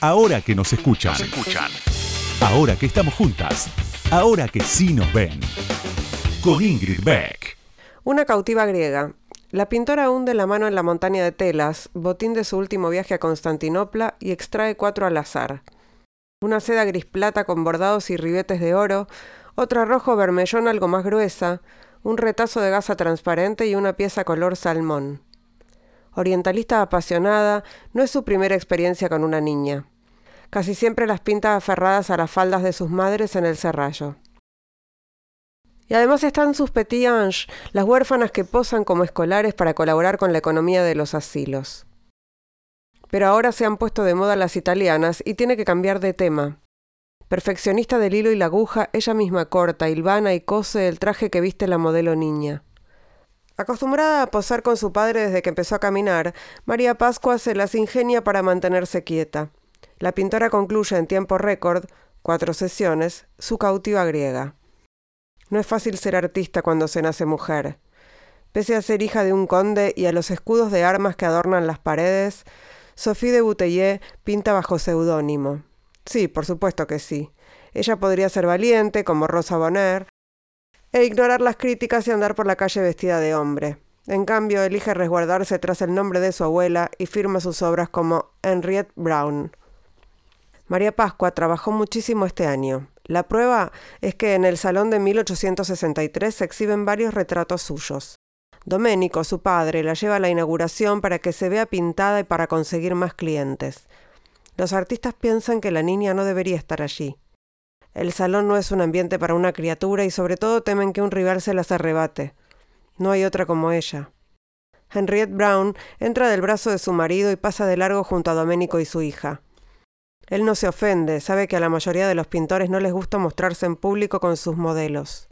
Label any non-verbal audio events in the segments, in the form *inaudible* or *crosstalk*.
Ahora que nos escuchan. escuchan. Ahora que estamos juntas. Ahora que sí nos ven. Con Ingrid Beck. Una cautiva griega. La pintora hunde la mano en la montaña de telas, botín de su último viaje a Constantinopla, y extrae cuatro al azar. Una seda gris plata con bordados y ribetes de oro, otra rojo vermellón algo más gruesa, un retazo de gasa transparente y una pieza color salmón. Orientalista apasionada, no es su primera experiencia con una niña. Casi siempre las pinta aferradas a las faldas de sus madres en el serrallo. Y además están sus petit anges, las huérfanas que posan como escolares para colaborar con la economía de los asilos. Pero ahora se han puesto de moda las italianas y tiene que cambiar de tema. Perfeccionista del hilo y la aguja, ella misma corta, hilvana y cose el traje que viste la modelo niña. Acostumbrada a posar con su padre desde que empezó a caminar, María Pascua se las ingenia para mantenerse quieta. La pintora concluye en tiempo récord, cuatro sesiones, su cautiva griega. No es fácil ser artista cuando se nace mujer. Pese a ser hija de un conde y a los escudos de armas que adornan las paredes, Sophie de Bouteiller pinta bajo seudónimo. Sí, por supuesto que sí. Ella podría ser valiente, como Rosa Bonheur, e ignorar las críticas y andar por la calle vestida de hombre. En cambio, elige resguardarse tras el nombre de su abuela y firma sus obras como Henriette Brown. María Pascua trabajó muchísimo este año. La prueba es que en el salón de 1863 se exhiben varios retratos suyos. Doménico, su padre, la lleva a la inauguración para que se vea pintada y para conseguir más clientes. Los artistas piensan que la niña no debería estar allí. El salón no es un ambiente para una criatura y sobre todo temen que un rival se las arrebate. No hay otra como ella. Henriette Brown entra del brazo de su marido y pasa de largo junto a Domenico y su hija. Él no se ofende, sabe que a la mayoría de los pintores no les gusta mostrarse en público con sus modelos.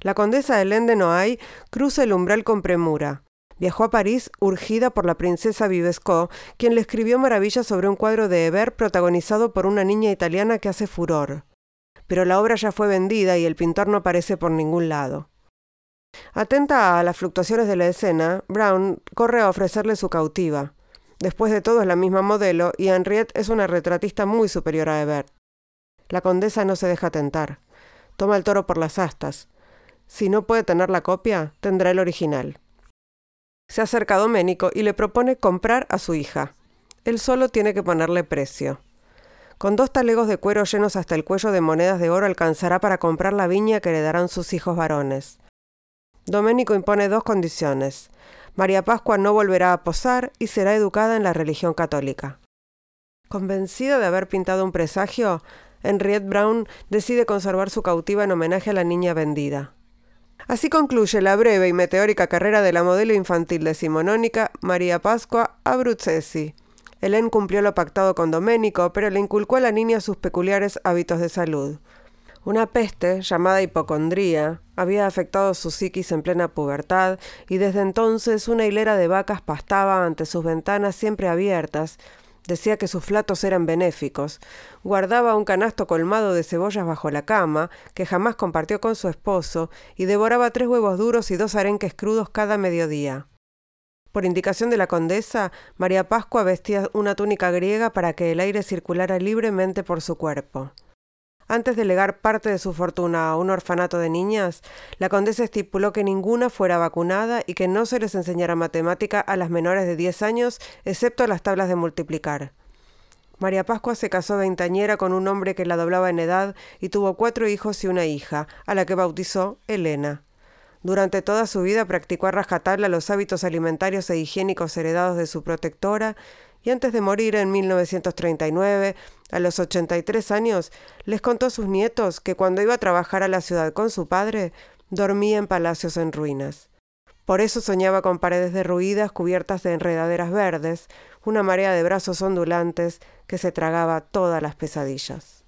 La condesa de Noailles cruza el umbral con premura. Viajó a París urgida por la princesa Vivesco, quien le escribió maravillas sobre un cuadro de Hebert protagonizado por una niña italiana que hace furor. Pero la obra ya fue vendida y el pintor no aparece por ningún lado. Atenta a las fluctuaciones de la escena, Brown corre a ofrecerle su cautiva. Después de todo es la misma modelo y Henriette es una retratista muy superior a Hebert. La condesa no se deja tentar. Toma el toro por las astas. Si no puede tener la copia, tendrá el original. Se acerca a Doménico y le propone comprar a su hija. Él solo tiene que ponerle precio. Con dos talegos de cuero llenos hasta el cuello de monedas de oro alcanzará para comprar la viña que heredarán sus hijos varones. Doménico impone dos condiciones. María Pascua no volverá a posar y será educada en la religión católica. Convencida de haber pintado un presagio, Henriette Brown decide conservar su cautiva en homenaje a la niña vendida. Así concluye la breve y meteórica carrera de la modelo infantil decimonónica María Pascua Abruzzesi. Helen cumplió lo pactado con Doménico, pero le inculcó a la niña sus peculiares hábitos de salud. Una peste, llamada hipocondría, había afectado su psiquis en plena pubertad, y desde entonces una hilera de vacas pastaba ante sus ventanas siempre abiertas, Decía que sus flatos eran benéficos. Guardaba un canasto colmado de cebollas bajo la cama, que jamás compartió con su esposo, y devoraba tres huevos duros y dos arenques crudos cada mediodía. Por indicación de la condesa, María Pascua vestía una túnica griega para que el aire circulara libremente por su cuerpo. Antes de legar parte de su fortuna a un orfanato de niñas, la condesa estipuló que ninguna fuera vacunada y que no se les enseñara matemática a las menores de 10 años, excepto las tablas de multiplicar. María Pascua se casó veintañera con un hombre que la doblaba en edad y tuvo cuatro hijos y una hija, a la que bautizó Elena. Durante toda su vida practicó a rajatabla los hábitos alimentarios e higiénicos heredados de su protectora y antes de morir en 1939, a los 83 años, les contó a sus nietos que cuando iba a trabajar a la ciudad con su padre, dormía en palacios en ruinas. Por eso soñaba con paredes derruidas cubiertas de enredaderas verdes, una marea de brazos ondulantes que se tragaba todas las pesadillas.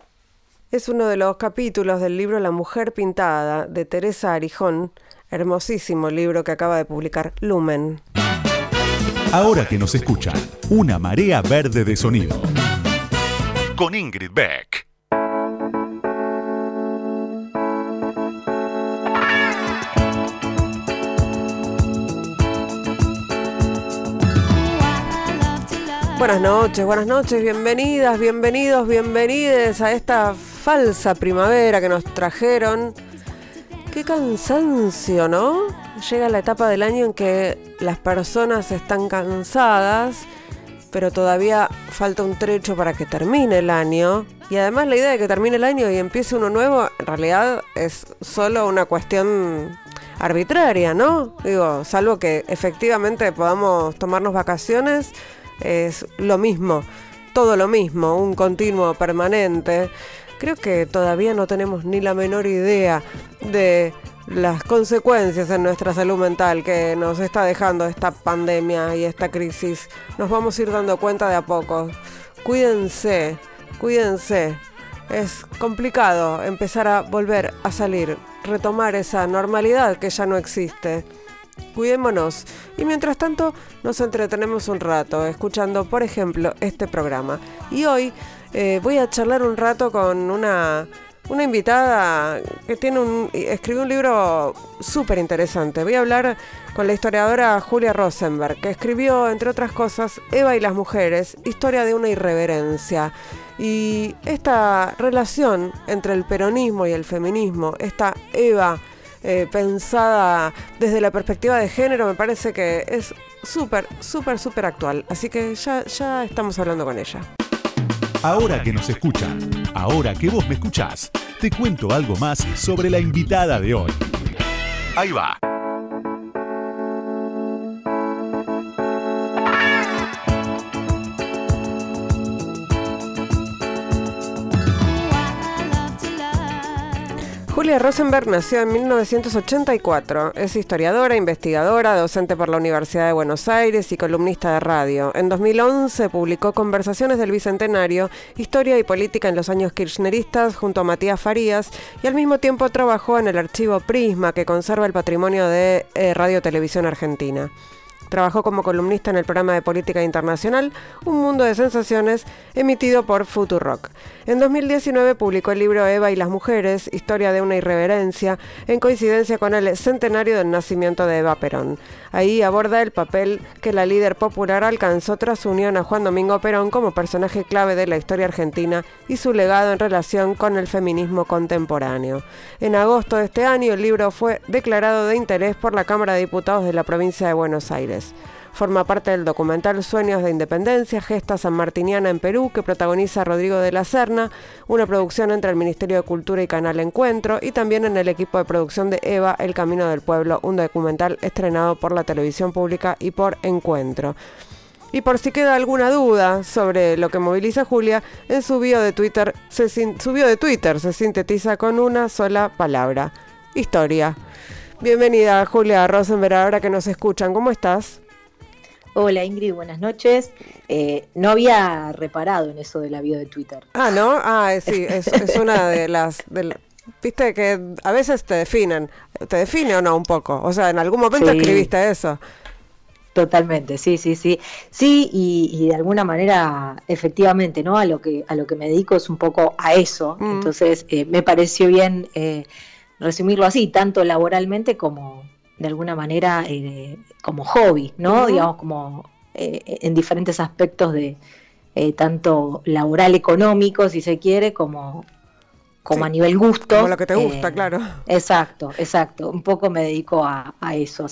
Es uno de los capítulos del libro La mujer pintada de Teresa Arijón, hermosísimo libro que acaba de publicar Lumen. Ahora que nos escuchan, una marea verde de sonido. Con Ingrid Beck. Buenas noches, buenas noches, bienvenidas, bienvenidos, bienvenides a esta falsa primavera que nos trajeron. Qué cansancio, ¿no? Llega la etapa del año en que las personas están cansadas, pero todavía falta un trecho para que termine el año. Y además la idea de que termine el año y empiece uno nuevo, en realidad es solo una cuestión arbitraria, ¿no? Digo, salvo que efectivamente podamos tomarnos vacaciones es lo mismo, todo lo mismo, un continuo permanente. Creo que todavía no tenemos ni la menor idea de las consecuencias en nuestra salud mental que nos está dejando esta pandemia y esta crisis. Nos vamos a ir dando cuenta de a poco. Cuídense, cuídense. Es complicado empezar a volver a salir, retomar esa normalidad que ya no existe. Cuidémonos. Y mientras tanto, nos entretenemos un rato escuchando, por ejemplo, este programa. Y hoy eh, voy a charlar un rato con una, una invitada que tiene un, escribió un libro súper interesante. Voy a hablar con la historiadora Julia Rosenberg, que escribió, entre otras cosas, Eva y las mujeres, historia de una irreverencia. Y esta relación entre el peronismo y el feminismo, esta Eva eh, pensada desde la perspectiva de género, me parece que es súper, súper, súper actual. Así que ya, ya estamos hablando con ella. Ahora que nos escuchan, ahora que vos me escuchás, te cuento algo más sobre la invitada de hoy. Ahí va. Julia Rosenberg nació en 1984. Es historiadora, investigadora, docente por la Universidad de Buenos Aires y columnista de radio. En 2011 publicó Conversaciones del Bicentenario, Historia y Política en los años kirchneristas junto a Matías Farías y al mismo tiempo trabajó en el archivo Prisma que conserva el patrimonio de eh, Radio Televisión Argentina. Trabajó como columnista en el programa de política internacional Un Mundo de Sensaciones, emitido por Futurock. En 2019 publicó el libro Eva y las mujeres, Historia de una irreverencia, en coincidencia con el centenario del nacimiento de Eva Perón. Ahí aborda el papel que la líder popular alcanzó tras su unión a Juan Domingo Perón como personaje clave de la historia argentina y su legado en relación con el feminismo contemporáneo. En agosto de este año el libro fue declarado de interés por la Cámara de Diputados de la provincia de Buenos Aires. Forma parte del documental Sueños de Independencia, Gesta Sanmartiniana en Perú, que protagoniza Rodrigo de la Serna, una producción entre el Ministerio de Cultura y Canal Encuentro, y también en el equipo de producción de Eva, El Camino del Pueblo, un documental estrenado por la televisión pública y por Encuentro. Y por si queda alguna duda sobre lo que moviliza Julia, en su bio su bio de Twitter se sintetiza con una sola palabra: historia. Bienvenida Julia Rosenberg, ahora que nos escuchan, ¿cómo estás? Hola Ingrid, buenas noches. Eh, no había reparado en eso de la bio de Twitter. Ah, ¿no? Ah, sí, *laughs* es, una de las, Viste que a veces te definen. ¿Te define o no un poco? O sea, en algún momento escribiste eso. Totalmente, sí, sí, sí. Sí, y, de alguna manera, efectivamente, ¿no? A lo que, a lo que me dedico es un poco a eso. Mm. Entonces, eh, me pareció bien eh, resumirlo así, tanto laboralmente como, de alguna manera eh, como hobby, ¿no? Digamos, como eh, en diferentes aspectos de eh, tanto laboral económico, si se quiere, como, como a nivel gusto. Como lo que te gusta, claro. Exacto, exacto. Un poco me dedico a, eso.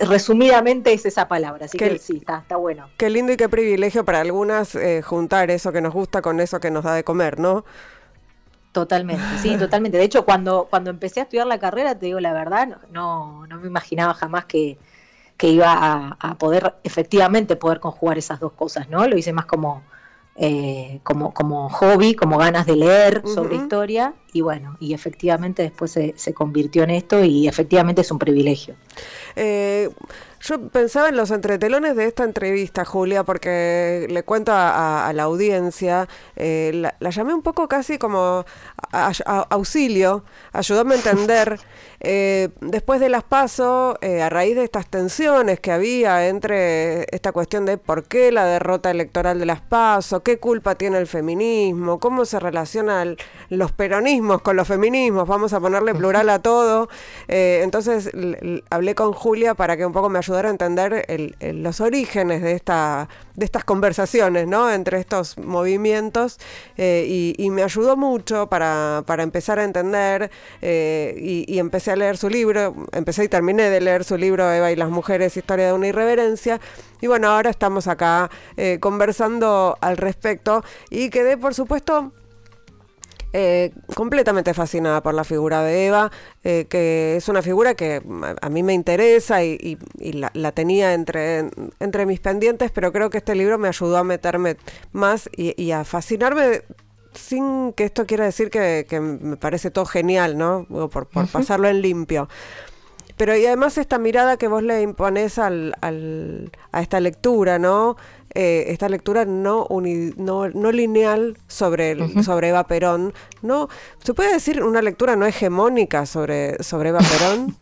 resumidamente es esa palabra, así que sí, está, está bueno. Qué lindo y qué privilegio para algunas juntar eso que nos gusta con eso que nos da de comer, ¿no? Totalmente, sí, *laughs* totalmente. De hecho, cuando, cuando empecé a estudiar la carrera, te digo la verdad, no, no me imaginaba jamás que, iba a, poder efectivamente poder conjugar esas dos cosas, ¿no? Lo hice más como, eh, como, como hobby, como ganas de leer sobre historia, y bueno, y efectivamente después se, se convirtió en esto y efectivamente es un privilegio. Eh, yo pensaba en los entretelones de esta entrevista, Julia, porque le cuento a, la audiencia, eh, la, llamé un poco casi como auxilio, ayúdame a entender. Eh, después de las pasos, eh, a raíz de estas tensiones que había entre esta cuestión de por qué la derrota electoral de las pasos, qué culpa tiene el feminismo, cómo se relacionan los peronismos con los feminismos, vamos a ponerle plural a todo. entonces hablé con Julia para que un poco me ayudara ayudar a entender los orígenes de, esta, de estas conversaciones, ¿no? Entre estos movimientos eh, y, me ayudó mucho para, empezar a entender y, y, empecé a leer su libro, empecé y terminé de leer su libro Eva y las mujeres, Historia de una irreverencia. Y bueno, ahora estamos acá conversando al respecto y quedé por supuesto eh, completamente fascinada por la figura de Eva, eh, que es una figura que a mí me interesa y, la, tenía entre, entre mis pendientes, pero creo que este libro me ayudó a meterme más y, a fascinarme sin que esto quiera decir que, me parece todo genial, ¿no? Por, pasarlo en limpio. Pero y además esta mirada que vos le impones al, al, a esta lectura, ¿no? Eh, esta lectura no, no, lineal sobre, sobre Eva Perón. ¿no? ¿Se puede decir una lectura no hegemónica sobre, sobre Eva Perón?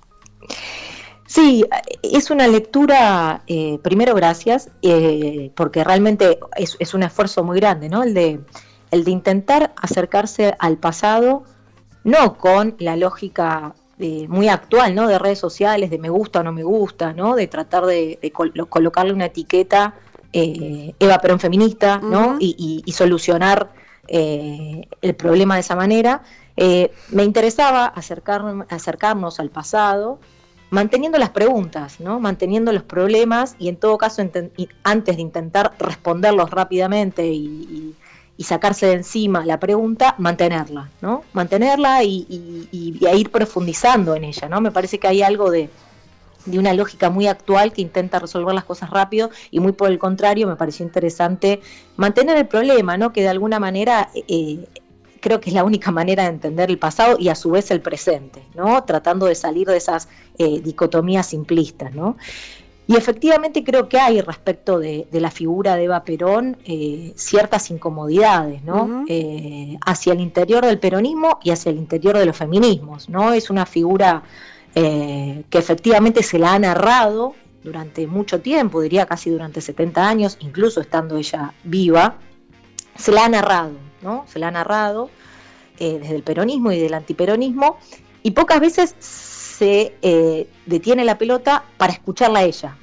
Sí, es una lectura, eh, primero gracias, eh, porque realmente es, un esfuerzo muy grande, ¿no? El de, el de intentar acercarse al pasado, no con la lógica muy actual, ¿no? De redes sociales, de me gusta o no me gusta, ¿no? De tratar de, colocarle una etiqueta eh, Eva Perón feminista, ¿no? y, solucionar eh, el problema de esa manera. Eh, me interesaba acercar, acercarnos al pasado, manteniendo las preguntas, ¿no? manteniendo los problemas y en todo caso antes de intentar responderlos rápidamente y, sacarse de encima la pregunta, mantenerla, ¿no? mantenerla y, y, ir profundizando en ella. ¿no? Me parece que hay algo de, de una lógica muy actual que intenta resolver las cosas rápido y muy por el contrario me pareció interesante mantener el problema, ¿no? que de alguna manera eh, creo que es la única manera de entender el pasado y a su vez el presente, ¿no? tratando de salir de esas eh, dicotomías simplistas. ¿no? Y efectivamente creo que hay respecto de, la figura de Eva Perón eh, ciertas incomodidades, ¿no? hacia el interior del peronismo y hacia el interior de los feminismos, ¿no? Es una figura eh, que efectivamente se la ha narrado durante mucho tiempo, diría casi durante 70 años, incluso estando ella viva, se la ha narrado, ¿no? Se la ha narrado eh, desde el peronismo y del antiperonismo, y pocas veces se eh, detiene la pelota para escucharla a ella,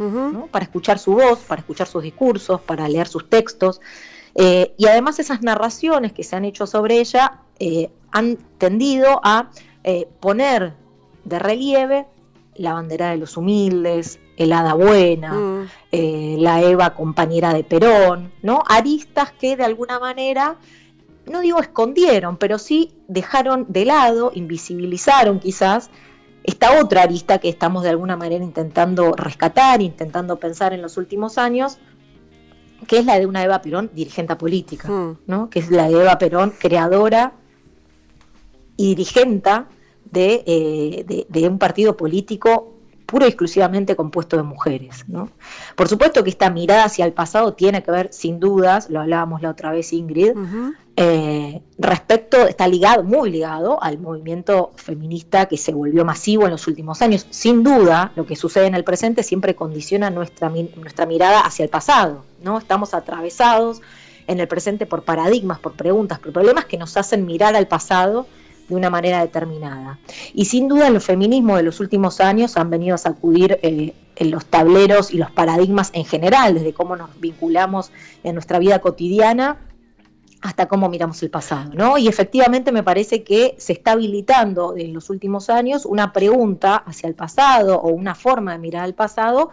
para escuchar su voz, para escuchar sus discursos, para leer sus textos. y además esas narraciones que se han hecho sobre ella han tendido a poner de relieve la bandera de los humildes, el hada buena, mm. eh, la Eva compañera de Perón, ¿no? Aristas que de alguna manera, no digo escondieron, pero sí dejaron de lado, invisibilizaron quizás esta otra arista que estamos de alguna manera intentando rescatar, intentando pensar en los últimos años, que es la de una Eva Perón dirigente política, mm. ¿no? que es la de Eva Perón creadora y dirigenta eh, de, de, un partido político puro y exclusivamente compuesto de mujeres. ¿no? Por supuesto que esta mirada hacia el pasado tiene que ver, sin dudas, lo hablábamos la otra vez Ingrid, eh, respecto, está ligado, muy ligado al movimiento feminista que se volvió masivo en los últimos años. Sin duda, lo que sucede en el presente siempre condiciona nuestra, nuestra mirada hacia el pasado. ¿no? Estamos atravesados en el presente por paradigmas, por preguntas, por problemas que nos hacen mirar al pasado de una manera determinada. Y sin duda los feminismos de los últimos años han venido a sacudir eh, en los tableros y los paradigmas en general, desde cómo nos vinculamos en nuestra vida cotidiana hasta cómo miramos el pasado, ¿no? Y efectivamente me parece que se está habilitando en los últimos años una pregunta hacia el pasado o una forma de mirar al pasado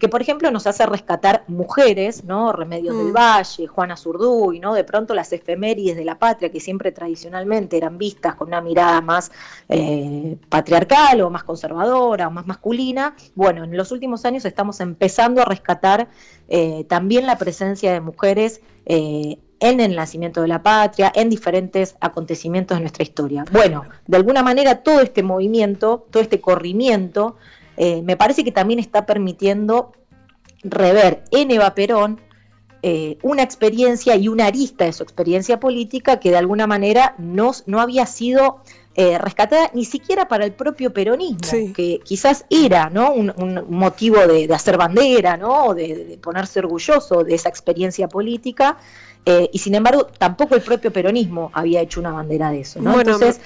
que por ejemplo nos hace rescatar mujeres, ¿no? Remedios del mm. Valle, Juana Zurduy, ¿no? De pronto las efemérides de la patria que siempre tradicionalmente eran vistas con una mirada más eh, patriarcal o más conservadora o más masculina, bueno, en los últimos años estamos empezando a rescatar eh, también la presencia de mujeres eh, en el nacimiento de la patria, en diferentes acontecimientos de nuestra historia. Bueno, de alguna manera todo este movimiento, todo este corrimiento, eh, me parece que también está permitiendo rever en Eva Perón eh, una experiencia y una arista de su experiencia política que de alguna manera no, no había sido eh, rescatada ni siquiera para el propio peronismo, que quizás era ¿no? un, motivo de, hacer bandera, ¿no? De, ponerse orgulloso de esa experiencia política. y sin embargo, tampoco el propio peronismo había hecho una bandera de eso. ¿no? Entonces,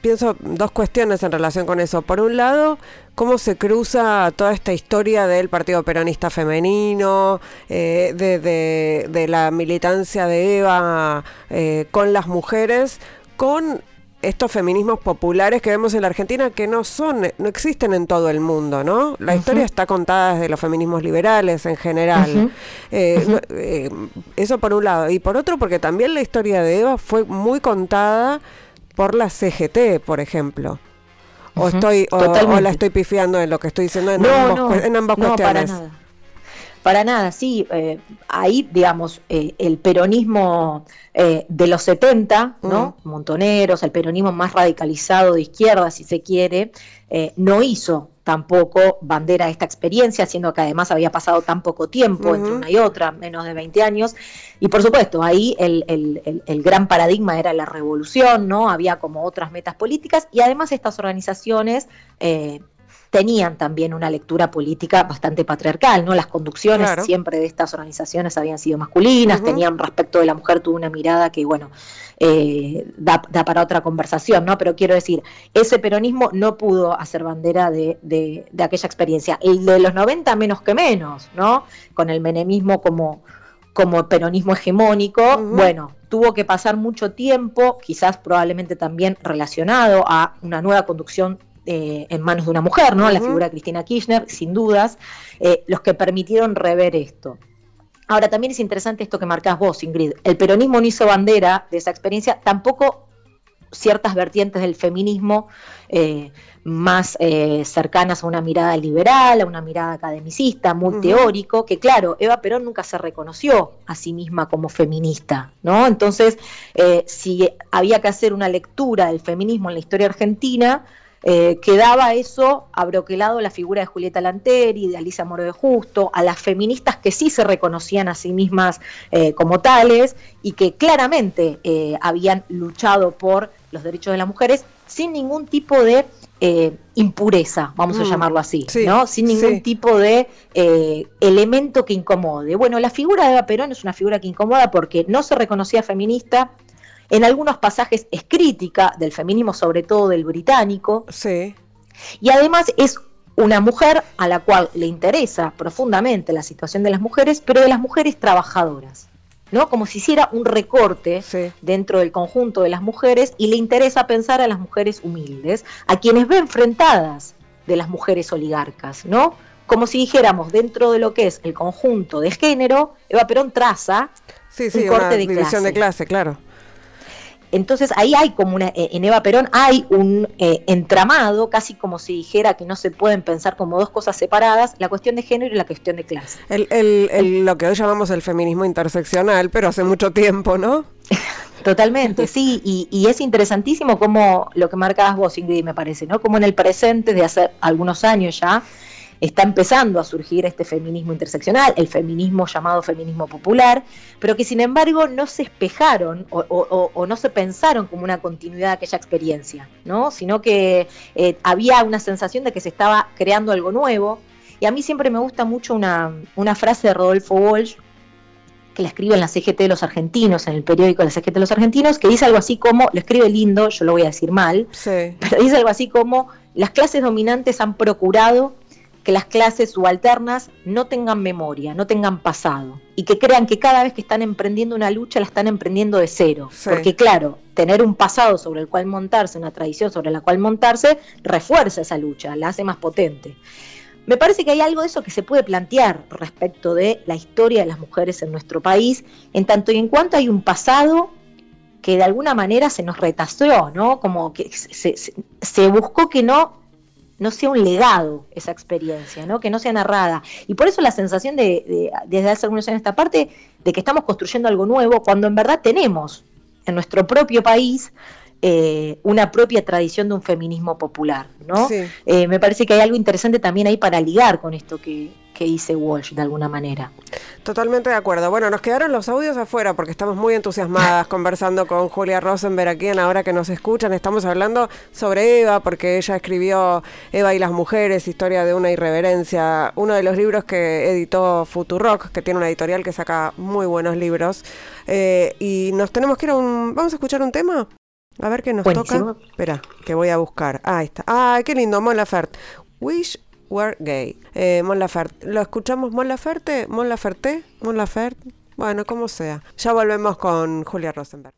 pienso dos cuestiones en relación con eso. Por un lado, cómo se cruza toda esta historia del Partido Peronista Femenino, eh, de, la militancia de Eva eh, con las mujeres, con estos feminismos populares que vemos en la Argentina que no son, no existen en todo el mundo, ¿no? La historia está contada desde los feminismos liberales en general. Eh, eh, eso por un lado. Y por otro, porque también la historia de Eva fue muy contada por la CGT, por ejemplo. O estoy, o, la estoy pifiando en lo que estoy diciendo en, ambos, en ambas cuestiones. Para nada, sí. Eh, ahí, digamos, eh, el peronismo eh, de los 70, ¿no? Montoneros, el peronismo más radicalizado de izquierda, si se quiere, no hizo tampoco bandera esta experiencia, siendo que además había pasado tan poco tiempo entre una y otra, menos de 20 años. Y por supuesto, ahí el, el, el, gran paradigma era la revolución, ¿no? Había como otras metas políticas y además estas organizaciones tenían también una lectura política bastante patriarcal, ¿no? Las conducciones siempre de estas organizaciones habían sido masculinas, tenían respecto de la mujer, tuvo una mirada que, bueno, eh, da, para otra conversación, ¿no? Pero quiero decir, ese peronismo no pudo hacer bandera de, de, aquella experiencia. El de los 90 menos que menos, ¿no? Con el menemismo como, como peronismo hegemónico, bueno, tuvo que pasar mucho tiempo, quizás probablemente también relacionado a una nueva conducción eh, en manos de una mujer, ¿no? La figura de Cristina Kirchner, sin dudas, eh, los que permitieron rever esto. Ahora, también es interesante esto que marcás vos, Ingrid. El peronismo no hizo bandera de esa experiencia, tampoco ciertas vertientes del feminismo eh, más cercanas a una mirada liberal, a una mirada academicista, muy teórico, que claro, Eva Perón nunca se reconoció a sí misma como feminista, ¿no? Entonces, si había que hacer una lectura del feminismo en la historia argentina, eh, quedaba eso abroquelado la figura de Julieta Lanteri, de Alicia Moro de Justo, a las feministas que sí se reconocían a sí mismas eh, como tales y que claramente eh, habían luchado por los derechos de las mujeres sin ningún tipo de impureza, vamos a mm, llamarlo así, ¿no? Sin ningún tipo de elemento que incomode. Bueno, la figura de Eva Perón es una figura que incomoda porque no se reconocía feminista, en algunos pasajes es crítica del feminismo, sobre todo del británico. Sí. Y además es una mujer a la cual le interesa profundamente la situación de las mujeres, pero de las mujeres trabajadoras. ¿no? Como si hiciera un recorte dentro del conjunto de las mujeres y le interesa pensar a las mujeres humildes, a quienes ve enfrentadas de las mujeres oligarcas, ¿no? Como si dijéramos, dentro de lo que es el conjunto de género, Eva Perón traza sí, sí, un corte de división de clase, claro. Entonces ahí hay como una, eh, en Eva Perón hay un eh, entramado, casi como si dijera que no se pueden pensar como dos cosas separadas, la cuestión de género y la cuestión de clase. El, lo que hoy llamamos el feminismo interseccional, pero hace mucho tiempo, ¿no? *laughs* Totalmente, sí, y, y, es interesantísimo como lo que marcabas vos, Ingrid, me parece, ¿no? Como en el presente de hace algunos años ya, está empezando a surgir este feminismo interseccional, el feminismo llamado feminismo popular, pero que sin embargo no se espejaron o, no se pensaron como una continuidad de aquella experiencia, ¿no? sino que eh, había una sensación de que se estaba creando algo nuevo. Y a mí siempre me gusta mucho una, frase de Rodolfo Walsh, que la escribe en la CGT de los argentinos, en el periódico de la CGT de los argentinos, que dice algo así como, lo escribe lindo, yo lo voy a decir mal, pero dice algo así como, las clases dominantes han procurado que las clases subalternas no tengan memoria, no tengan pasado y que crean que cada vez que están emprendiendo una lucha la están emprendiendo de cero. Porque claro, tener un pasado sobre el cual montarse, una tradición sobre la cual montarse, refuerza esa lucha, la hace más potente. Me parece que hay algo de eso que se puede plantear respecto de la historia de las mujeres en nuestro país, en tanto y en cuanto hay un pasado que de alguna manera se nos retasó, ¿no? Como que se, se buscó que no no sea un legado esa experiencia, ¿no? que no sea narrada. Y por eso la sensación de, desde hace algunos años esta parte de que estamos construyendo algo nuevo, cuando en verdad tenemos en nuestro propio país eh, una propia tradición de un feminismo popular. ¿no? Eh, me parece que hay algo interesante también ahí para ligar con esto que, que dice Walsh de alguna manera. Totalmente de acuerdo. Bueno, nos quedaron los audios afuera porque estamos muy entusiasmadas *laughs* conversando con Julia Rosenberg aquí en Ahora que nos escuchan. Estamos hablando sobre Eva porque ella escribió Eva y las mujeres, historia de una irreverencia, uno de los libros que editó Futurock, que tiene una editorial que saca muy buenos libros. Eh, y nos tenemos que ir a un... ¿Vamos a escuchar un tema? A ver qué nos toca. Espera, que voy a buscar. Ah, ahí está. Ah, qué lindo, Mon Laferte. Wish were gay. Eh, Mon Laferte. ¿Lo escuchamos Mon Laferte? ¿Mon Laferte? ¿Mon Laferte? Bueno, como sea. Ya volvemos con Julia Rosenberg.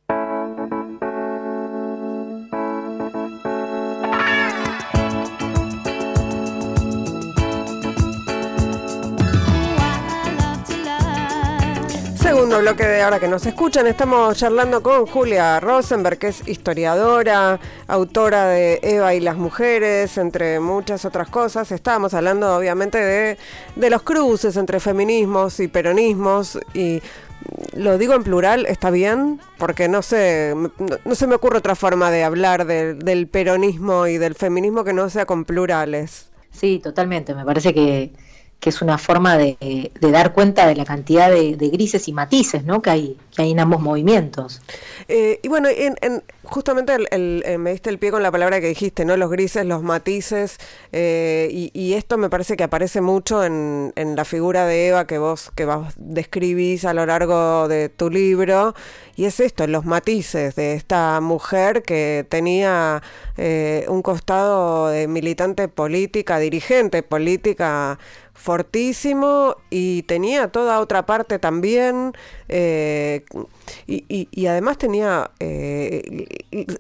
Segundo bloque de ahora que nos escuchan, estamos charlando con Julia Rosenberg, que es historiadora, autora de Eva y las mujeres, entre muchas otras cosas. Estábamos hablando obviamente de, de los cruces entre feminismos y peronismos y lo digo en plural, está bien, porque no sé, no, se me ocurre otra forma de hablar del peronismo y del feminismo que no sea con plurales. Sí, totalmente. Me parece que, que es una forma de, dar cuenta de la cantidad de, grises y matices ¿no? que, hay, que hay en ambos movimientos. Eh, y bueno, en, justamente el, eh, me diste el pie con la palabra que dijiste, ¿no? Los grises, los matices, eh, y, esto me parece que aparece mucho en, en, la figura de Eva que vos, que vos describís a lo largo de tu libro, y es esto, los matices de esta mujer que tenía un costado de militante política, dirigente política, fortísimo y tenía toda otra parte también eh, y, además tenía eh,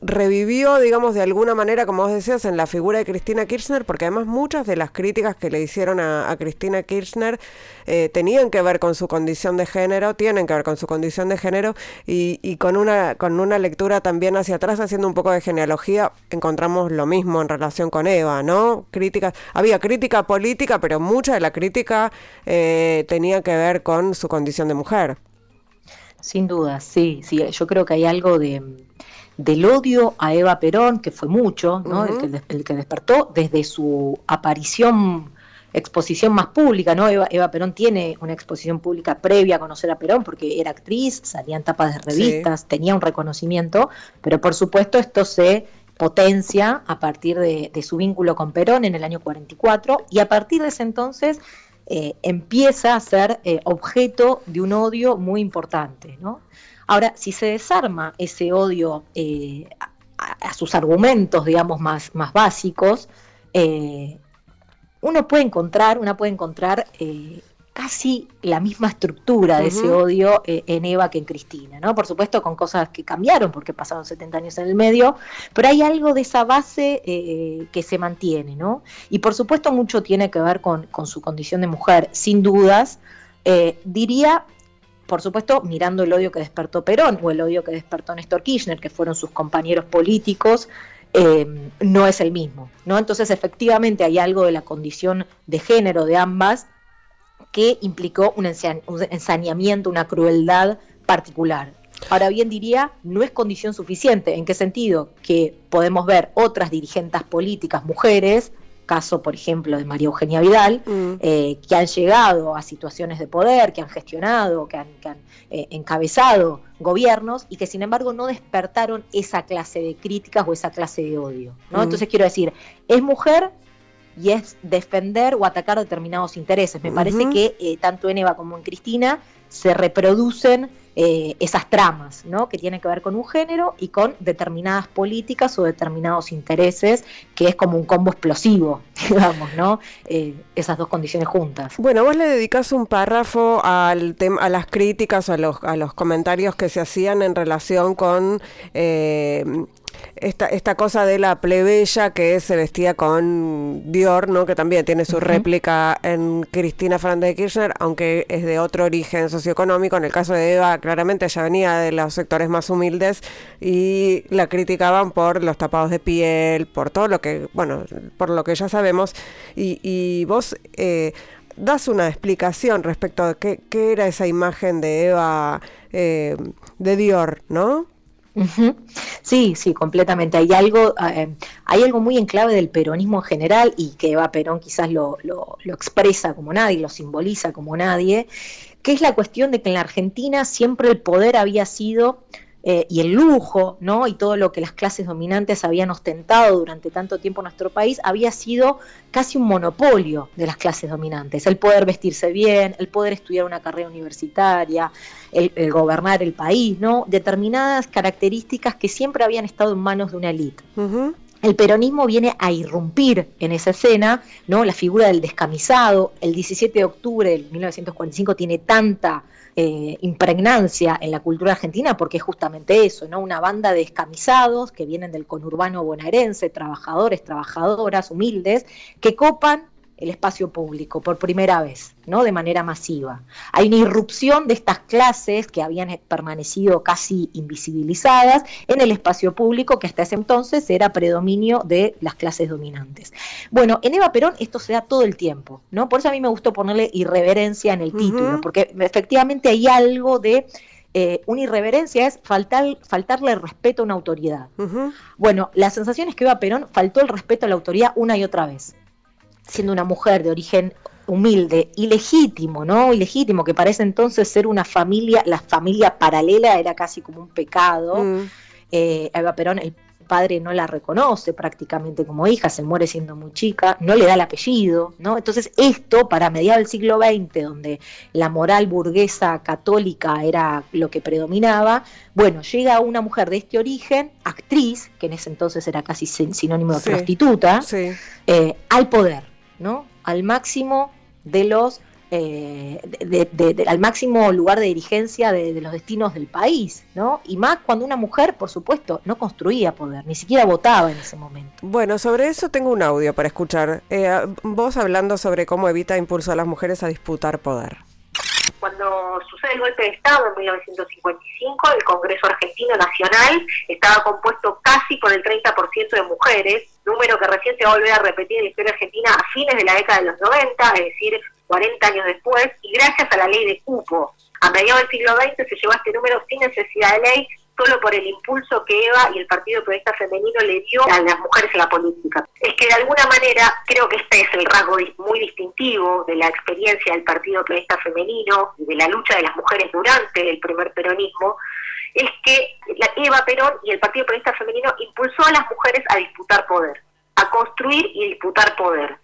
revivió digamos de alguna manera como vos decías en la figura de Cristina Kirchner porque además muchas de las críticas que le hicieron a, Cristina Kirchner eh, tenían que ver con su condición de género tienen que ver con su condición de género y, y con una con una lectura también hacia atrás haciendo un poco de genealogía encontramos lo mismo en relación con Eva no críticas había crítica política pero mucha de la crítica eh, tenía que ver con su condición de mujer. Sin duda, sí, sí. Yo creo que hay algo de del odio a Eva Perón, que fue mucho, ¿no? el, que, despertó desde su aparición, exposición más pública, ¿no? Eva, Eva, Perón tiene una exposición pública previa a conocer a Perón, porque era actriz, salía en tapas de revistas, tenía un reconocimiento, pero por supuesto esto se potencia a partir de, su vínculo con Perón en el año 44 y a partir de ese entonces eh, empieza a ser eh, objeto de un odio muy importante. ¿no? Ahora, si se desarma ese odio eh, a, sus argumentos, digamos, más, más básicos, uno puede encontrar, una puede encontrar casi la misma estructura de ese odio eh, en Eva que en Cristina, ¿no? Por supuesto con cosas que cambiaron porque pasaron 70 años en el medio, pero hay algo de esa base eh, que se mantiene, ¿no? Y por supuesto mucho tiene que ver con, su condición de mujer, sin dudas, eh, diría por supuesto, mirando el odio que despertó Perón o el odio que despertó Néstor Kirchner, que fueron sus compañeros políticos, no es el mismo. ¿no? Entonces, efectivamente, hay algo de la condición de género de ambas que implicó un, ensañamiento, una crueldad particular. Ahora bien diría, no es condición suficiente. ¿En qué sentido? Que podemos ver otras dirigentes políticas, mujeres, caso por ejemplo de María Eugenia Vidal, mm. eh, que han llegado a situaciones de poder, que han gestionado, que han, eh, encabezado gobiernos y que sin embargo no despertaron esa clase de críticas o esa clase de odio. ¿no? Mm. Entonces quiero decir, es mujer, y es defender o atacar determinados intereses. Me parece que eh, tanto en Eva como en Cristina se reproducen eh, esas tramas, ¿no? Que tienen que ver con un género y con determinadas políticas o determinados intereses, que es como un combo explosivo, *laughs* digamos, ¿no? Eh, esas dos condiciones juntas. Bueno, vos le dedicás un párrafo al tema, a las críticas o a los, a los comentarios que se hacían en relación con esta, esta cosa de la plebeya que se vestía con Dior, ¿no? que también tiene su réplica en Cristina Fernández de Kirchner, aunque es de otro origen socioeconómico. En el caso de Eva, claramente ella venía de los sectores más humildes y la criticaban por los tapados de piel, por todo lo que, bueno, por lo que ya sabemos. Y, y vos eh, das una explicación respecto a qué, qué, era esa imagen de Eva eh, de Dior, ¿no? Sí, sí, completamente. Hay algo, eh, hay algo muy en clave del peronismo en general y que Eva Perón quizás lo, lo, expresa como nadie, lo simboliza como nadie, que es la cuestión de que en la Argentina siempre el poder había sido eh, y el lujo, ¿no? Y todo lo que las clases dominantes habían ostentado durante tanto tiempo en nuestro país había sido casi un monopolio de las clases dominantes. El poder vestirse bien, el poder estudiar una carrera universitaria, el, gobernar el país, ¿no? Determinadas características que siempre habían estado en manos de una élite. El peronismo viene a irrumpir en esa escena, ¿no? La figura del descamisado, el 17 de octubre de 1945 tiene tanta eh, impregnancia en la cultura argentina porque es justamente eso, ¿no? Una banda de descamisados que vienen del conurbano bonaerense, trabajadores, trabajadoras, humildes, que copan el espacio público por primera vez, ¿no? De manera masiva. Hay una irrupción de estas clases que habían permanecido casi invisibilizadas en el espacio público que hasta ese entonces era predominio de las clases dominantes. Bueno, en Eva Perón esto se da todo el tiempo, ¿no? Por eso a mí me gustó ponerle irreverencia en el título, porque efectivamente hay algo de eh, una irreverencia es faltar, faltarle respeto a una autoridad. Bueno, la sensación es que Eva Perón faltó el respeto a la autoridad una y otra vez siendo una mujer de origen humilde y legítimo, ¿no? Ilegítimo, que parece entonces ser una familia, la familia paralela era casi como un pecado. Mm. Eh, Eva Perón, el padre no la reconoce prácticamente como hija, se muere siendo muy chica, no le da el apellido, ¿no? Entonces esto para mediados del siglo XX, donde la moral burguesa católica era lo que predominaba, bueno, llega una mujer de este origen, actriz, que en ese entonces era casi sinónimo de prostituta, eh, al poder. ¿No? Al máximo de los eh, al máximo lugar de dirigencia de, los destinos del país, ¿no? Y más cuando una mujer, por supuesto, no construía poder, ni siquiera votaba en ese momento. Bueno, sobre eso tengo un audio para escuchar. Eh, vos hablando sobre cómo Evita impulsó a las mujeres a disputar poder. Cuando sucede el golpe de Estado en 1955, el Congreso Argentino Nacional estaba compuesto casi por el 30% de mujeres, número que recién se va a volver a repetir en la historia argentina a fines de la década de los 90, es decir, 40 años después, y gracias a la ley de cupo. A mediados del siglo XX se llevó a este número sin necesidad de ley, solo por el impulso que Eva y el Partido Progresista Femenino le dio a las mujeres en la política. Es que de alguna manera creo que este es el rasgo muy distintivo de la experiencia del Partido Progresista Femenino y de la lucha de las mujeres durante el primer peronismo, es que la Eva Perón y el Partido Progresista Femenino impulsó a las mujeres a disputar poder, a construir y disputar poder.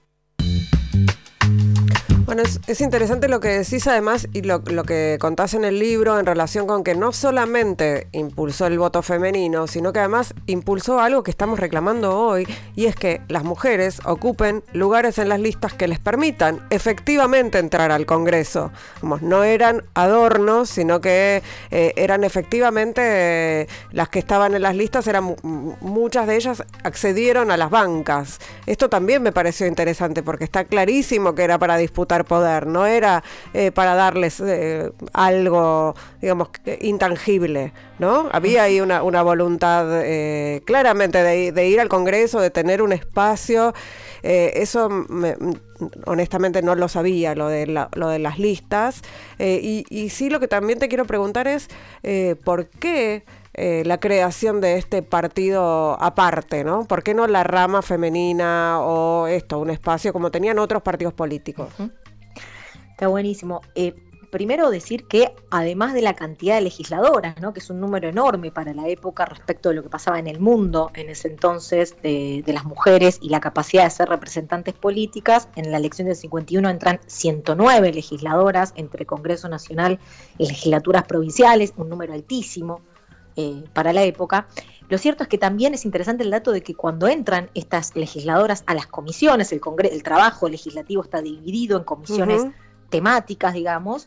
Bueno, es, interesante lo que decís además y lo, que contás en el libro en relación con que no solamente impulsó el voto femenino, sino que además impulsó algo que estamos reclamando hoy y es que las mujeres ocupen lugares en las listas que les permitan efectivamente entrar al Congreso. no eran adornos, sino que eh, eran efectivamente eh, las que estaban en las listas, eran muchas de ellas accedieron a las bancas. Esto también me pareció interesante porque está clarísimo que era para disputar poder, no era eh, para darles eh, algo, digamos, intangible, ¿no? Había ahí una, voluntad eh, claramente de, ir al Congreso, de tener un espacio. eso honestamente no lo sabía, lo de, lo de las listas. y, y sí lo que también te quiero preguntar es, ¿por qué? la creación de este partido aparte, ¿no? ¿Por qué no la rama femenina o esto, un espacio como tenían otros partidos políticos? Está buenísimo. Eh, primero decir que además de la cantidad de legisladoras, ¿no? que es un número enorme para la época respecto de lo que pasaba en el mundo en ese entonces de, las mujeres y la capacidad de ser representantes políticas, en la elección del 51 entran 109 legisladoras entre Congreso Nacional y legislaturas provinciales, un número altísimo eh, para la época. Lo cierto es que también es interesante el dato de que cuando entran estas legisladoras a las comisiones, el, el trabajo legislativo está dividido en comisiones temáticas, digamos,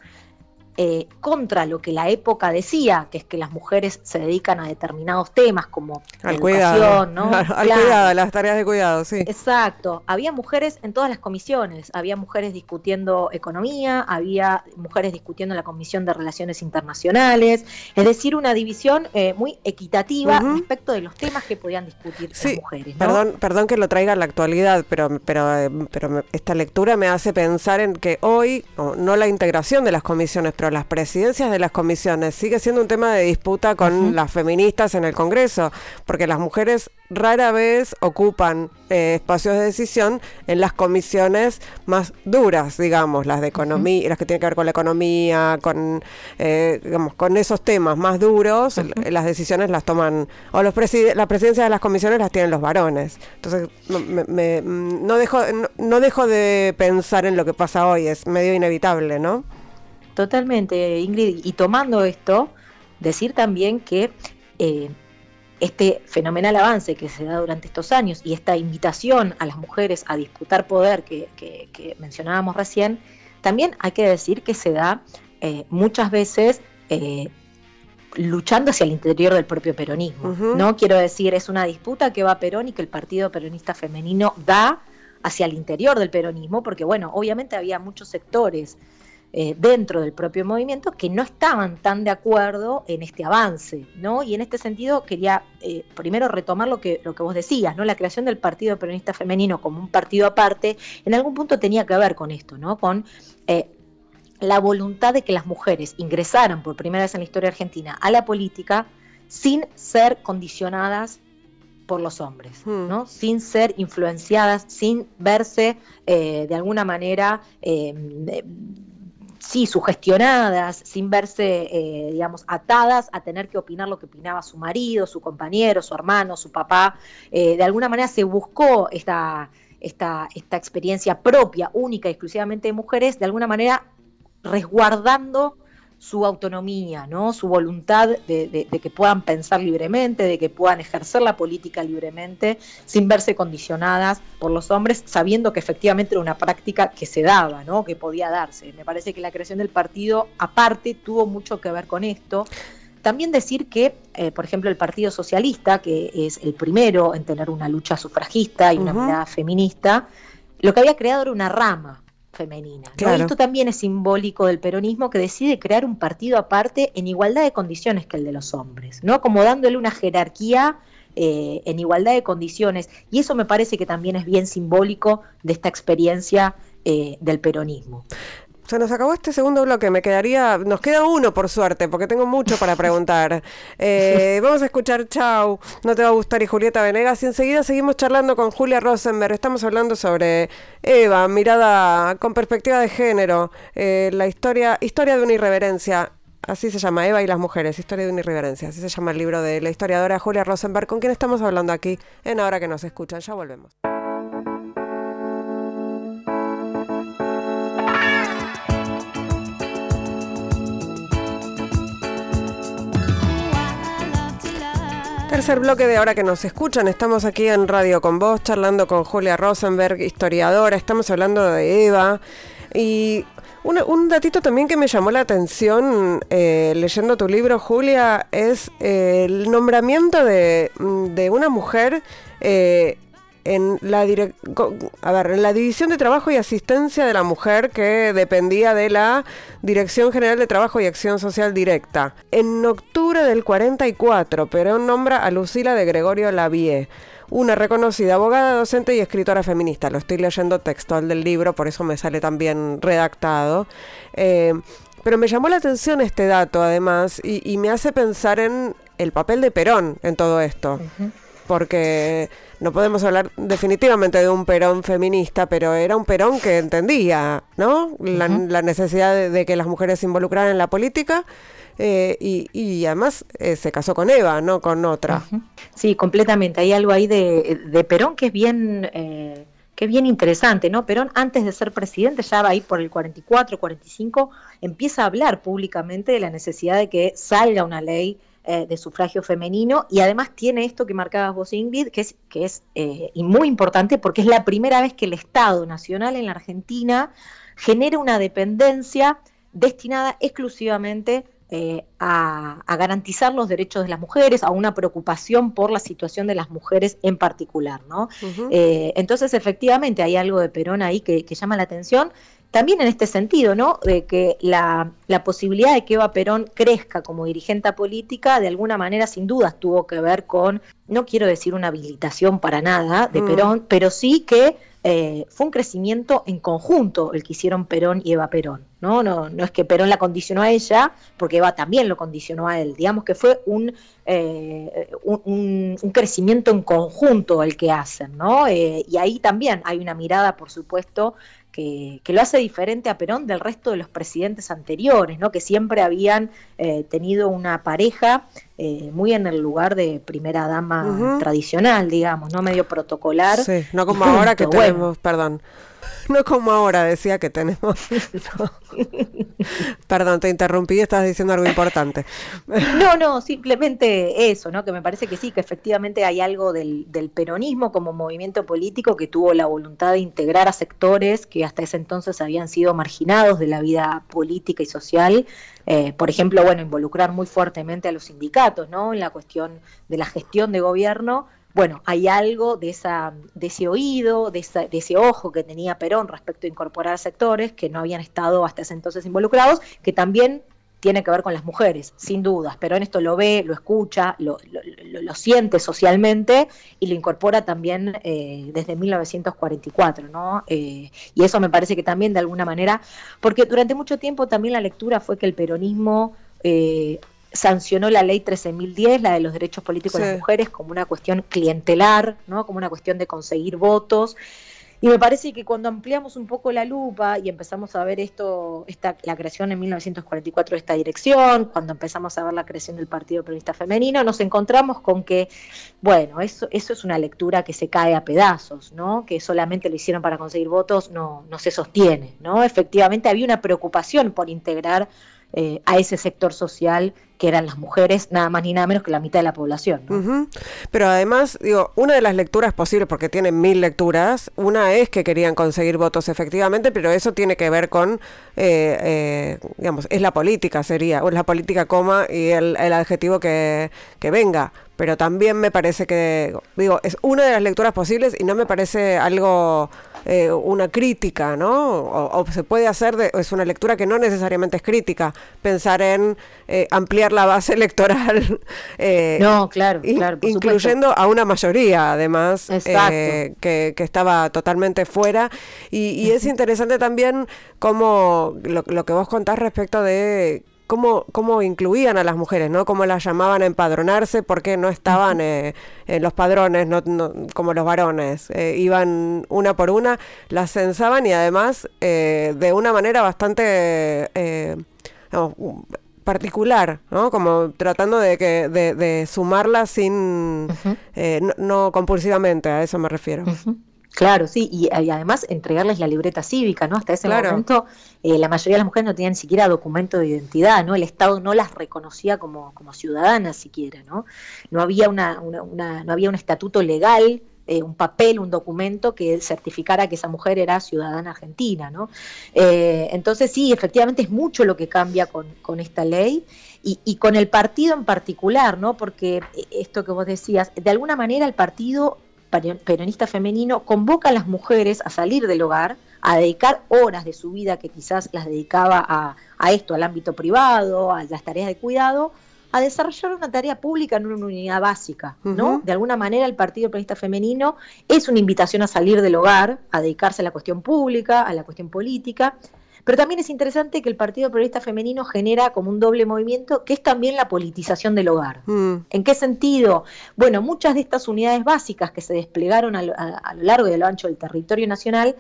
eh, contra lo que la época decía, que es que las mujeres se dedican a determinados temas como al educación, ¿no? *laughs* Al, cuidado, las tareas de cuidado, sí. Exacto. Había mujeres en todas las comisiones, había mujeres discutiendo economía, había mujeres discutiendo la comisión de relaciones internacionales, es decir, una división eh, muy equitativa respecto de los temas que podían discutir las mujeres. Perdón, perdón que lo traiga a la actualidad, pero, pero, pero esta lectura me hace pensar en que hoy, no la integración de las comisiones, pero las presidencias de las comisiones sigue siendo un tema de disputa con las feministas en el Congreso, porque las mujeres rara vez ocupan eh, espacios de decisión en las comisiones más duras, digamos, las de economía, las que tienen que ver con la economía, con, eh, digamos, con esos temas más duros, las decisiones las toman, o los la presidencia de las comisiones las tienen los varones. Entonces, no, me, no, dejo, no, dejo de pensar en lo que pasa hoy, es medio inevitable, ¿no? Totalmente, Ingrid, y tomando esto, decir también que... Eh, este fenomenal avance que se da durante estos años y esta invitación a las mujeres a disputar poder que, mencionábamos recién, también hay que decir que se da eh, muchas veces eh, luchando hacia el interior del propio peronismo. No quiero decir, es una disputa que va Perón y que el Partido Peronista Femenino da hacia el interior del peronismo, porque bueno, obviamente había muchos sectores eh, dentro del propio movimiento que no estaban tan de acuerdo en este avance, ¿no? Y en este sentido quería eh, primero retomar lo que, lo que vos decías, ¿no? La creación del Partido Peronista Femenino como un partido aparte, en algún punto tenía que ver con esto, ¿no? Con eh, la voluntad de que las mujeres ingresaran por primera vez en la historia argentina a la política sin ser condicionadas por los hombres, hmm. ¿no? sin ser influenciadas, sin verse de alguna manera sí, sugestionadas, sin verse, eh, digamos, atadas a tener que opinar lo que opinaba su marido, su compañero, su hermano, su papá. Eh, de alguna manera se buscó esta, esta, esta experiencia propia, única, exclusivamente de mujeres, de alguna manera resguardando su autonomía, ¿no? su voluntad de, que puedan pensar libremente, de que puedan ejercer la política libremente, sin verse condicionadas por los hombres, sabiendo que efectivamente era una práctica que se daba, ¿no? que podía darse. Me parece que la creación del partido, aparte, tuvo mucho que ver con esto. También decir que, eh, por ejemplo, el Partido Socialista, que es el primero en tener una lucha sufragista y una mirada feminista, lo que había creado era una rama femenina. Esto también es simbólico del peronismo que decide crear un partido aparte en igualdad de condiciones que el de los hombres, ¿no? Como dándole una jerarquía eh, en igualdad de condiciones. Y eso me parece que también es bien simbólico de esta experiencia eh, del peronismo. Se nos acabó este segundo bloque, me quedaría, nos queda uno por suerte, porque tengo mucho para preguntar. *laughs* Eh, vamos a escuchar Chau, no te va a gustar y Julieta Venegas, y enseguida seguimos charlando con Julia Rosenberg, estamos hablando sobre Eva, mirada con perspectiva de género, eh, la historia, historia de una irreverencia, así se llama, Eva y las mujeres, historia de una irreverencia, así se llama el libro de la historiadora Julia Rosenberg, con quien estamos hablando aquí en Ahora que nos escuchan, ya volvemos. Tercer bloque de ahora que nos escuchan, estamos aquí en Radio con vos charlando con Julia Rosenberg, historiadora, estamos hablando de Eva. Y un datito también que me llamó la atención eh, leyendo tu libro, Julia, es eh, el nombramiento de, de una mujer eh, en la, a ver, en la División de Trabajo y Asistencia de la Mujer que dependía de la Dirección General de Trabajo y Acción Social Directa. En octubre del 44, Perón nombra a Lucila de Gregorio Lavie, una reconocida abogada, docente y escritora feminista. Lo estoy leyendo textual del libro, por eso me sale tan bien redactado. Eh, pero me llamó la atención este dato, además, y, me hace pensar en el papel de Perón en todo esto. Porque no podemos hablar definitivamente de un Perón feminista, pero era un Perón que entendía, ¿no? La, necesidad de, que las mujeres se involucraran en la política. Eh, y, además eh, se casó con Eva, no con otra. Sí, completamente. Hay algo ahí de, Perón que es bien, eh, que es bien interesante, ¿no? Perón antes de ser presidente, ya va ahí por el 44, 45, empieza a hablar públicamente de la necesidad de que salga una ley eh, de sufragio femenino y además tiene esto que marcabas vos, Ingrid, que es, que es eh, y muy importante porque es la primera vez que el Estado Nacional en la Argentina genera una dependencia destinada exclusivamente eh, a, garantizar los derechos de las mujeres, a una preocupación por la situación de las mujeres en particular, ¿no? entonces, efectivamente, hay algo de Perón ahí que, que llama la atención también en este sentido, ¿no? De que la, posibilidad de que Eva Perón crezca como dirigente política, de alguna manera, sin dudas, tuvo que ver con, no quiero decir una habilitación para nada de mm. Perón, pero sí que eh, fue un crecimiento en conjunto el que hicieron Perón y Eva Perón. ¿no? No, no es que Perón la condicionó a ella, porque Eva también lo condicionó a él. Digamos que fue un, eh, un, crecimiento en conjunto el que hacen. ¿no? Eh, y ahí también hay una mirada, por supuesto, que, lo hace diferente a Perón del resto de los presidentes anteriores, ¿no? que siempre habían eh, tenido una pareja eh, muy en el lugar de primera dama tradicional, digamos, no medio protocolar. Sí, no como *laughs* ahora que tenemos, perdón, *laughs* no como ahora decía que tenemos. *laughs* Perdón, te interrumpí, estás diciendo algo importante. No, no, simplemente eso, ¿no? Que me parece que sí, que efectivamente hay algo del, del, peronismo como movimiento político que tuvo la voluntad de integrar a sectores que hasta ese entonces habían sido marginados de la vida política y social. Eh, por ejemplo, bueno, involucrar muy fuertemente a los sindicatos, ¿no? En la cuestión de la gestión de gobierno bueno, hay algo de, esa, de ese oído, de, ese ojo que tenía Perón respecto a incorporar sectores que no habían estado hasta ese entonces involucrados, que también tiene que ver con las mujeres, sin dudas. Perón esto lo ve, lo escucha, lo, lo, siente socialmente y lo incorpora también eh, desde 1944, ¿no? Eh, y eso me parece que también de alguna manera, porque durante mucho tiempo también la lectura fue que el peronismo eh, sancionó la ley 13.010, la de los derechos políticos de las mujeres, como una cuestión clientelar, ¿no? como una cuestión de conseguir votos. Y me parece que cuando ampliamos un poco la lupa y empezamos a ver esto, esta, la creación en 1944 de esta dirección, cuando empezamos a ver la creación del Partido Peronista Femenino, nos encontramos con que, bueno, eso, eso es una lectura que se cae a pedazos, ¿no? Que solamente lo hicieron para conseguir votos, no, no se sostiene, ¿no? Efectivamente había una preocupación por integrar eh, a ese sector social que eran las mujeres, nada más ni nada menos que la mitad de la población. Pero además, digo, una de las lecturas posibles, porque tienen mil lecturas, una es que querían conseguir votos efectivamente, pero eso tiene que ver con, eh, eh, digamos, es la política, sería, o es la política coma y el, el adjetivo que venga. Pero también me parece que, digo, es una de las lecturas posibles y no me parece algo eh, una crítica, ¿no? O, se puede hacer, de, es una lectura que no necesariamente es crítica, pensar en eh, ampliar la base *laughs* electoral. Eh, no, claro, claro. incluyendo a una mayoría, además, que, que, estaba totalmente fuera. Y, es interesante también cómo lo, lo que vos contás respecto de cómo, cómo incluían a las mujeres, ¿no? Cómo las llamaban a empadronarse porque no estaban eh, en los padrones no, como los varones. Eh, iban una por una, las censaban y además eh, de una manera bastante particular, ¿no? Como tratando de, que, de, de sumarlas sin, no, compulsivamente, a eso me refiero. Claro, sí, y, además entregarles la libreta cívica, ¿no? Hasta ese momento eh, la mayoría de las mujeres no tenían ni siquiera documento de identidad, ¿no? El Estado no las reconocía como, como ciudadanas siquiera, ¿no? No había, una, una, no había un estatuto legal eh, un papel, un documento que certificara que esa mujer era ciudadana argentina, ¿no? Eh, entonces sí, efectivamente es mucho lo que cambia con, con esta ley y, y, con el partido en particular, ¿no? Porque esto que vos decías, de alguna manera el partido peronista femenino convoca a las mujeres a salir del hogar, a dedicar horas de su vida que quizás las dedicaba a, esto, al ámbito privado, a las tareas de cuidado, a desarrollar una tarea pública en una unidad básica, ¿no? De alguna manera el Partido Peronista Femenino es una invitación a salir del hogar, a dedicarse a la cuestión pública, a la cuestión política, pero también es interesante que el Partido Periodista Femenino genera como un doble movimiento, que es también la politización del hogar. Mm. ¿En qué sentido? Bueno, muchas de estas unidades básicas que se desplegaron a lo, largo y a lo ancho del territorio nacional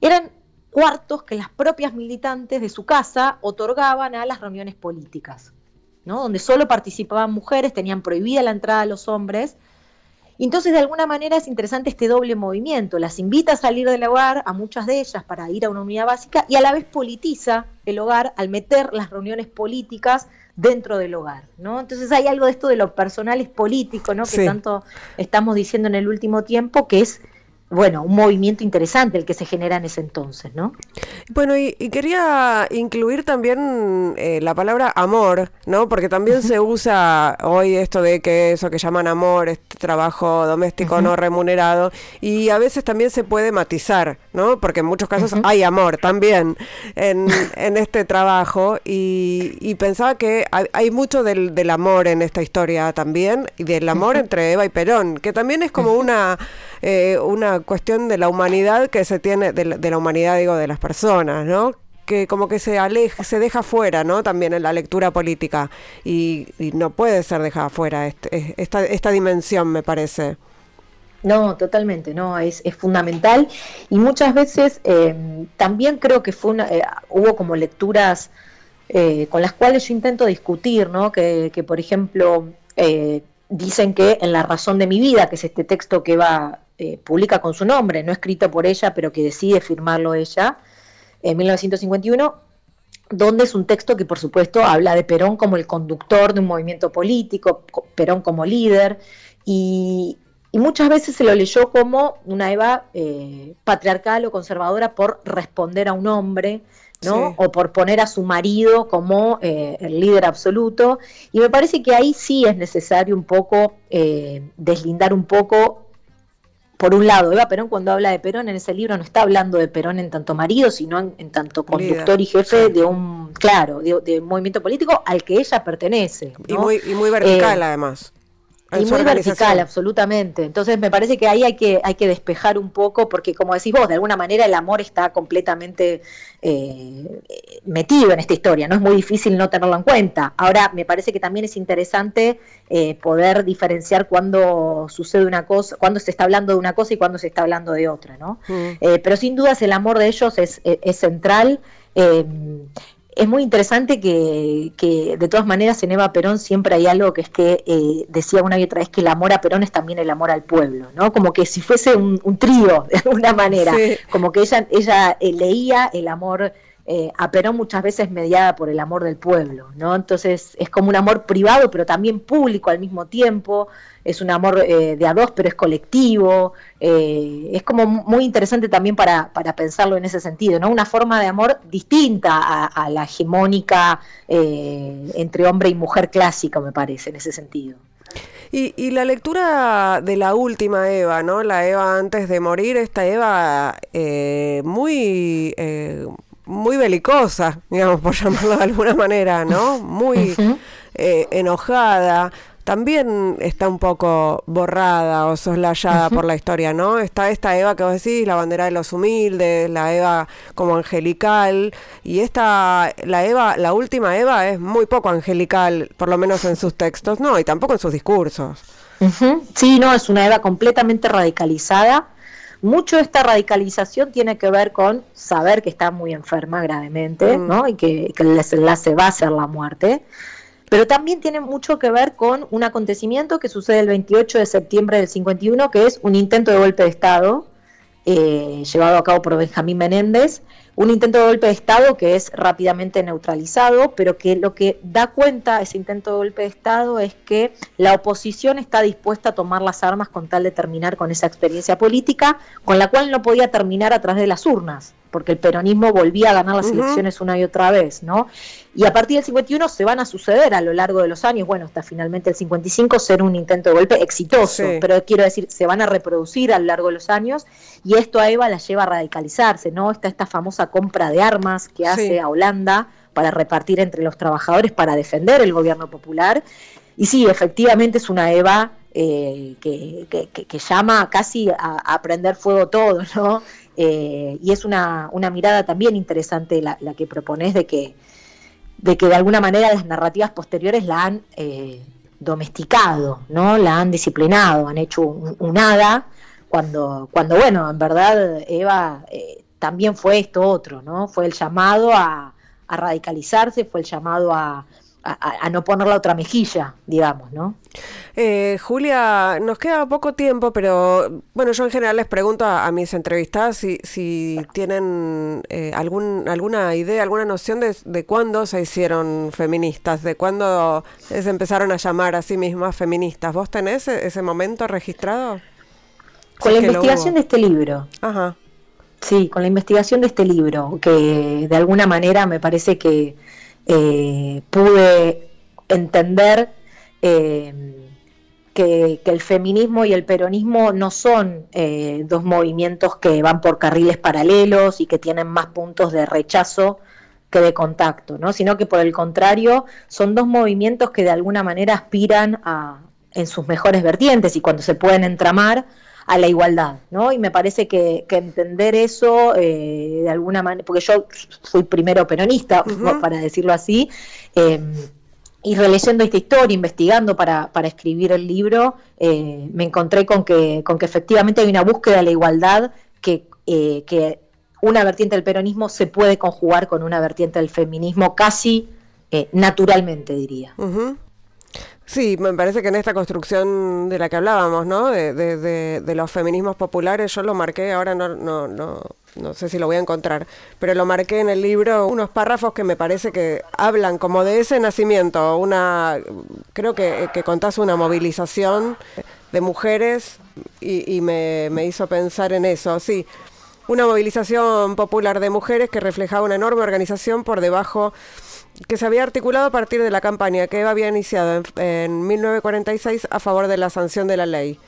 eran cuartos que las propias militantes de su casa otorgaban a las reuniones políticas, ¿no? donde solo participaban mujeres, tenían prohibida la entrada a los hombres, entonces, de alguna manera es interesante este doble movimiento. Las invita a salir del hogar, a muchas de ellas, para ir a una unidad básica y a la vez politiza el hogar al meter las reuniones políticas dentro del hogar, ¿no? Entonces hay algo de esto de lo personal es político, ¿no? Que tanto estamos diciendo en el último tiempo, que es bueno, un movimiento interesante el que se genera en ese entonces, ¿no? Bueno, y, quería incluir también eh, la palabra amor, ¿no? Porque también se usa hoy esto de que eso que llaman amor, este trabajo doméstico no remunerado, y a veces también se puede matizar, ¿no? Porque en muchos casos hay amor también en, en este trabajo, y, pensaba que hay, mucho del, del, amor en esta historia también, y del amor entre Eva y Perón, que también es como una eh, una cuestión de la humanidad que se tiene, de la, humanidad digo, de las personas, ¿no? que como que se aleja, se deja fuera, ¿no? También en la lectura política y, no puede ser dejada fuera este, esta, esta dimensión, me parece. No, totalmente, no, es, es fundamental y muchas veces eh, también creo que fue eh, hubo como lecturas con las cuales yo intento discutir, ¿no? Que por ejemplo dicen que en La razón de mi vida, que es este texto que va publica con su nombre, no escrito por ella, pero que decide firmarlo ella en 1951, donde es un texto que por supuesto habla de Perón como el conductor de un movimiento político, Perón como líder y y muchas veces se lo leyó como una Eva eh, patriarcal o conservadora por responder a un hombre, ¿no? O por poner a su marido como eh, el líder absoluto. Y me parece que ahí sí es necesario un poco eh, deslindar un poco. Por un lado, Eva Perón cuando habla de Perón en ese libro no está hablando de Perón en tanto marido, sino en, tanto conductor y jefe de un, claro, de, un movimiento político al que ella pertenece. Y, muy, y muy vertical además y muy vertical, absolutamente. Entonces me parece que ahí hay que, hay que despejar un poco, porque como decís vos, de alguna manera el amor está completamente eh, metido en esta historia, no es muy difícil no tenerlo en cuenta. Ahora, me parece que también es interesante eh, poder diferenciar cuando sucede una cosa, cuando se está hablando de una cosa y cuando se está hablando de otra, ¿no? Mm. Eh, pero sin dudas el amor de ellos es, es central es muy interesante que, de todas maneras en Eva Perón siempre hay algo que es que eh, decía una y otra vez que el amor a Perón es también el amor al pueblo, ¿no? Como que si fuese un, trío *laughs* de alguna manera, como que ella, ella eh, leía el amor eh, a Perón muchas veces mediada por el amor del pueblo, ¿no? Entonces es como un amor privado pero también público al mismo tiempo, es un amor eh, de a dos, pero es colectivo. Eh, es como muy interesante también para, para, pensarlo en ese sentido, ¿no? Una forma de amor distinta a, la hegemónica eh, entre hombre y mujer clásica, me parece, en ese sentido. Y, y, la lectura de la última Eva, ¿no? La Eva antes de morir, esta Eva muy, muy belicosa, digamos, por *laughs* llamarlo de alguna manera, ¿no? Muy enojada también está un poco borrada o soslayada por la historia, ¿no? Está esta Eva que vos decís, la bandera de los humildes, la Eva como angelical, y esta, la Eva, la última Eva es muy poco angelical, por lo menos en sus textos, no, y tampoco en sus discursos. Sí, no, es una Eva completamente radicalizada. Mucho de esta radicalización tiene que ver con saber que está muy enferma gravemente, mm. ¿no? Y que, que el desenlace va a ser la muerte pero también tiene mucho que ver con un acontecimiento que sucede el 28 de septiembre del 51, que es un intento de golpe de Estado eh, llevado a cabo por Benjamín Menéndez, un intento de golpe de Estado que es rápidamente neutralizado, pero que lo que da cuenta ese intento de golpe de Estado es que la oposición está dispuesta a tomar las armas con tal de terminar con esa experiencia política, con la cual no podía terminar a través de las urnas porque el peronismo volvía a ganar las elecciones una y otra vez, ¿no? Y a partir del 51 se van a suceder a lo largo de los años, bueno, hasta finalmente el 55 ser un intento de golpe exitoso, pero quiero decir, se van a reproducir a lo largo de los años y esto a Eva la lleva a radicalizarse, ¿no? Está esta famosa compra de armas que hace a Holanda para repartir entre los trabajadores para defender el gobierno popular. Y sí, efectivamente es una Eva eh, que, que, llama casi a, a, prender fuego todo, ¿no? Eh, y es una, una, mirada también interesante la, que propones de que, de que de alguna manera las narrativas posteriores la han eh, domesticado, ¿no? La han disciplinado, han hecho un, hada, cuando, cuando, bueno, en verdad Eva eh, también fue esto otro, ¿no? Fue el llamado a, a radicalizarse, fue el llamado a, a, no poner la otra mejilla, digamos, ¿no? Eh, Julia, nos queda poco tiempo, pero bueno, yo en general les pregunto a, mis entrevistadas si, si tienen eh, algún, alguna idea, alguna noción de, de, cuándo se hicieron feministas, de cuándo se empezaron a llamar a sí mismas feministas. ¿Vos tenés e, ese, momento registrado? Con la investigación de este libro. Ajá. Sí, con la investigación de este libro, que de alguna manera me parece que eh, pude entender eh, que, el feminismo y el peronismo no son eh, dos movimientos que van por carriles paralelos y que tienen más puntos de rechazo que de contacto, ¿no? sino que por el contrario son dos movimientos que de alguna manera aspiran a, en sus mejores vertientes y cuando se pueden entramar a la igualdad, ¿no? Y me parece que, entender eso eh, de alguna manera, porque yo fui primero peronista, para decirlo así, em, y releyendo esta historia, investigando para, para escribir el libro, eh, me encontré con que, con que efectivamente hay una búsqueda de la igualdad que, eh, que una vertiente del peronismo se puede conjugar con una vertiente del feminismo casi naturalmente, diría. Sí, me parece que en esta construcción de la que hablábamos, ¿no? De, de, de, los feminismos populares, yo lo marqué, ahora no, no, no, no sé si lo voy a encontrar, pero lo marqué en el libro, unos párrafos que me parece que hablan como de ese nacimiento, una, creo que, que contás una movilización de mujeres y, y me, me hizo pensar en eso, sí, una movilización popular de mujeres que reflejaba una enorme organización por debajo que se había articulado a partir de la campaña que Eva había iniciado en, 1946 a favor de la sanción de la ley.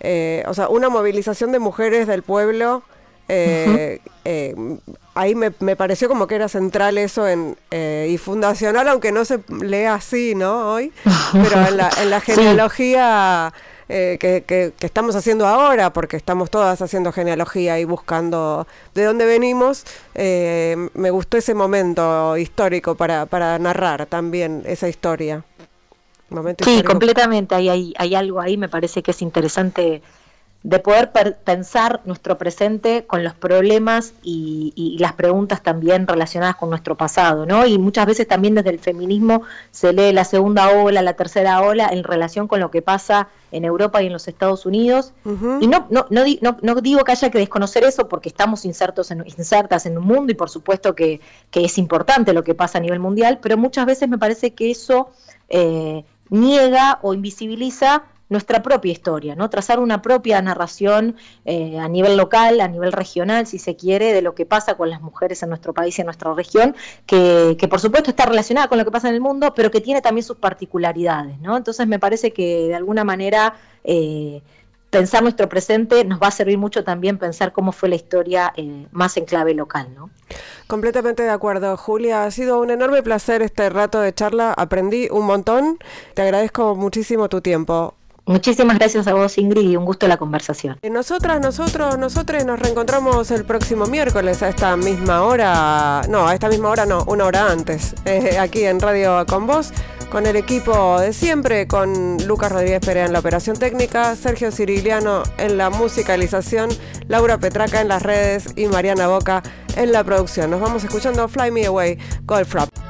Eh, o sea, una movilización de mujeres del pueblo. Eh, eh, ahí me, pareció como que era central eso en, y fundacional, aunque no se lea así, ¿no? Hoy, *laughs* pero en la, en la genealogía eh, que, estamos haciendo ahora, porque estamos todas haciendo genealogía y buscando de dónde venimos, eh, me gustó ese momento histórico para, para narrar también esa historia. sí, completamente, hay, hay, hay algo ahí, me parece que es interesante de poder pensar nuestro presente con los problemas y, las preguntas también relacionadas con nuestro pasado, ¿no? Y muchas veces también desde el feminismo se lee la segunda ola, la tercera ola en relación con lo que pasa en Europa y en los Estados Unidos. Y no, no, no, no, digo que haya que desconocer eso porque estamos insertos en, insertas en un mundo y por supuesto que, es importante lo que pasa a nivel mundial, pero muchas veces me parece que eso eh, niega o invisibiliza nuestra propia historia, ¿no? Trazar una propia narración eh, a nivel local, a nivel regional, si se quiere, de lo que pasa con las mujeres en nuestro país y en nuestra región, que, por supuesto está relacionada con lo que pasa en el mundo, pero que tiene también sus particularidades, ¿no? Entonces me parece que de alguna manera eh, pensar nuestro presente nos va a servir mucho también pensar cómo fue la historia eh, más en clave local, ¿no? Completamente de acuerdo, Julia. Ha sido un enorme placer este rato de charla. Aprendí un montón. Te agradezco muchísimo tu tiempo. Muchísimas gracias a vos, Ingrid, y un gusto la conversación. Nosotras, nosotros, nosotros nos reencontramos el próximo miércoles a esta misma hora, no, a esta misma hora no, una hora antes, eh, aquí en Radio Con Vos, con el equipo de siempre, con Lucas Rodríguez Perea en la operación técnica, Sergio Ciriliano en la musicalización, Laura Petraca en las redes y Mariana Boca en la producción. Nos vamos escuchando Fly Me Away, Golf Rap.